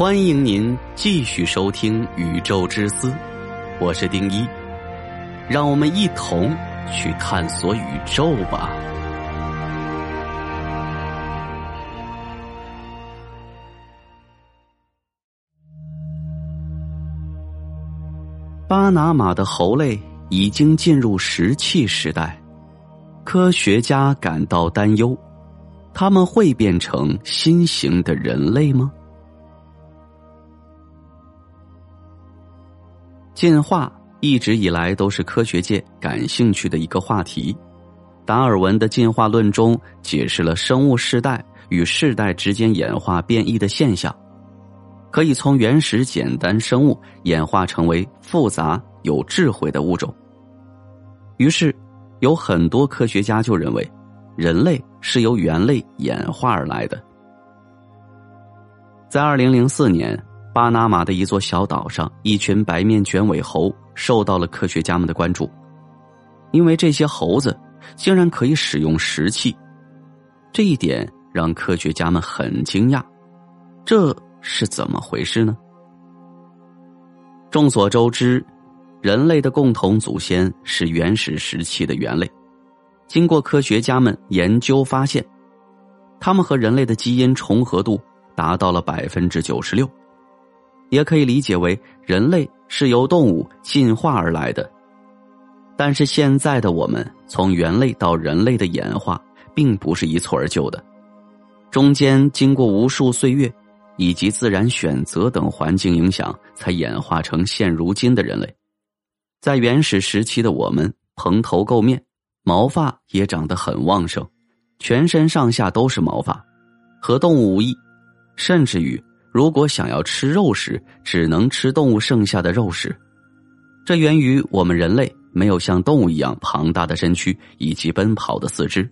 欢迎您继续收听《宇宙之思》，我是丁一，让我们一同去探索宇宙吧。巴拿马的猴类已经进入石器时代，科学家感到担忧，他们会变成新型的人类吗？进化一直以来都是科学界感兴趣的一个话题。达尔文的进化论中解释了生物世代与世代之间演化变异的现象。可以从原始简单生物演化成为复杂有智慧的物种。于是，有很多科学家就认为，人类是由猿类演化而来的。在二零零四年，巴拿马的一座小岛上，一群白面卷尾猴受到了科学家们的关注，因为这些猴子竟然可以使用石器，这一点让科学家们很惊讶。这。是怎么回事呢？众所周知，人类的共同祖先是原始时期的猿类。经过科学家们研究发现，他们和人类的基因重合度达到了百分之九十六，也可以理解为人类是由动物进化而来的。但是现在的我们从猿类到人类的演化，并不是一蹴而就的，中间经过无数岁月。以及自然选择等环境影响，才演化成现如今的人类。在原始时期的我们，蓬头垢面，毛发也长得很旺盛，全身上下都是毛发，和动物无异。甚至于，如果想要吃肉食，只能吃动物剩下的肉食。这源于我们人类没有像动物一样庞大的身躯以及奔跑的四肢。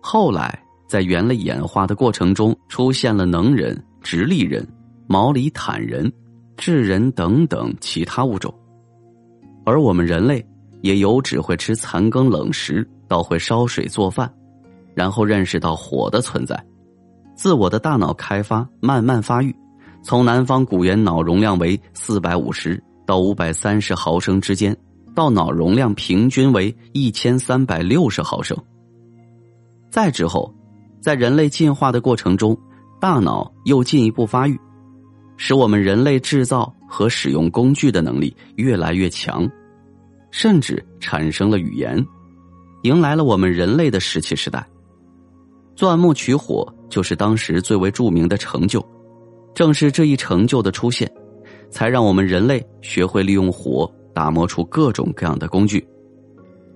后来。在猿类演化的过程中，出现了能人、直立人、毛里坦人、智人等等其他物种，而我们人类也由只会吃残羹冷食，到会烧水做饭，然后认识到火的存在，自我的大脑开发慢慢发育，从南方古猿脑容量为四百五十到五百三十毫升之间，到脑容量平均为一千三百六十毫升，再之后。在人类进化的过程中，大脑又进一步发育，使我们人类制造和使用工具的能力越来越强，甚至产生了语言，迎来了我们人类的石器时代。钻木取火就是当时最为著名的成就，正是这一成就的出现，才让我们人类学会利用火打磨出各种各样的工具，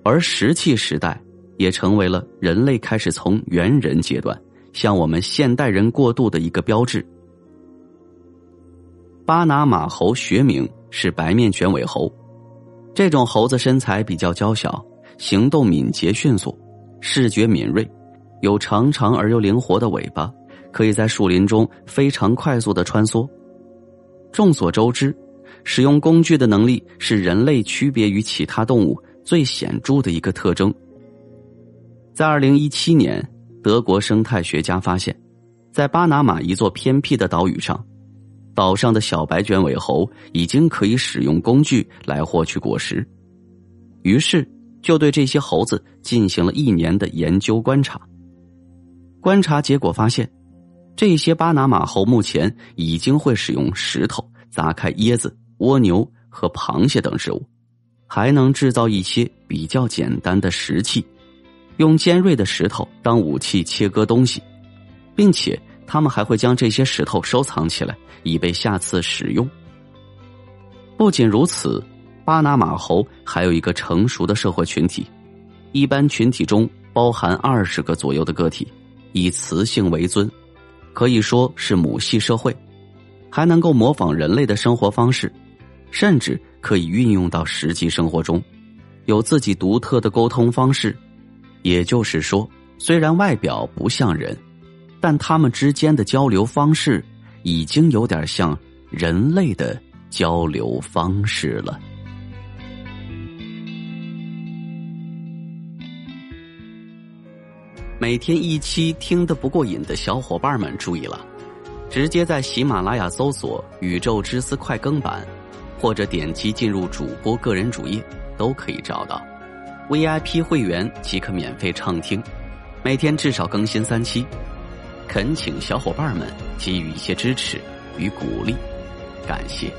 而石器时代。也成为了人类开始从猿人阶段向我们现代人过渡的一个标志。巴拿马猴学名是白面卷尾猴，这种猴子身材比较娇小，行动敏捷迅速，视觉敏锐，有长长而又灵活的尾巴，可以在树林中非常快速的穿梭。众所周知，使用工具的能力是人类区别于其他动物最显著的一个特征。在二零一七年，德国生态学家发现，在巴拿马一座偏僻的岛屿上，岛上的小白卷尾猴已经可以使用工具来获取果实。于是，就对这些猴子进行了一年的研究观察。观察结果发现，这些巴拿马猴目前已经会使用石头砸开椰子、蜗牛和螃蟹等食物，还能制造一些比较简单的石器。用尖锐的石头当武器切割东西，并且他们还会将这些石头收藏起来，以备下次使用。不仅如此，巴拿马猴还有一个成熟的社会群体，一般群体中包含二十个左右的个体，以雌性为尊，可以说是母系社会，还能够模仿人类的生活方式，甚至可以运用到实际生活中，有自己独特的沟通方式。也就是说，虽然外表不像人，但他们之间的交流方式已经有点像人类的交流方式了。每天一期听得不过瘾的小伙伴们注意了，直接在喜马拉雅搜索“宇宙之思快更版”，或者点击进入主播个人主页，都可以找到。VIP 会员即可免费畅听，每天至少更新三期。恳请小伙伴们给予一些支持与鼓励，感谢。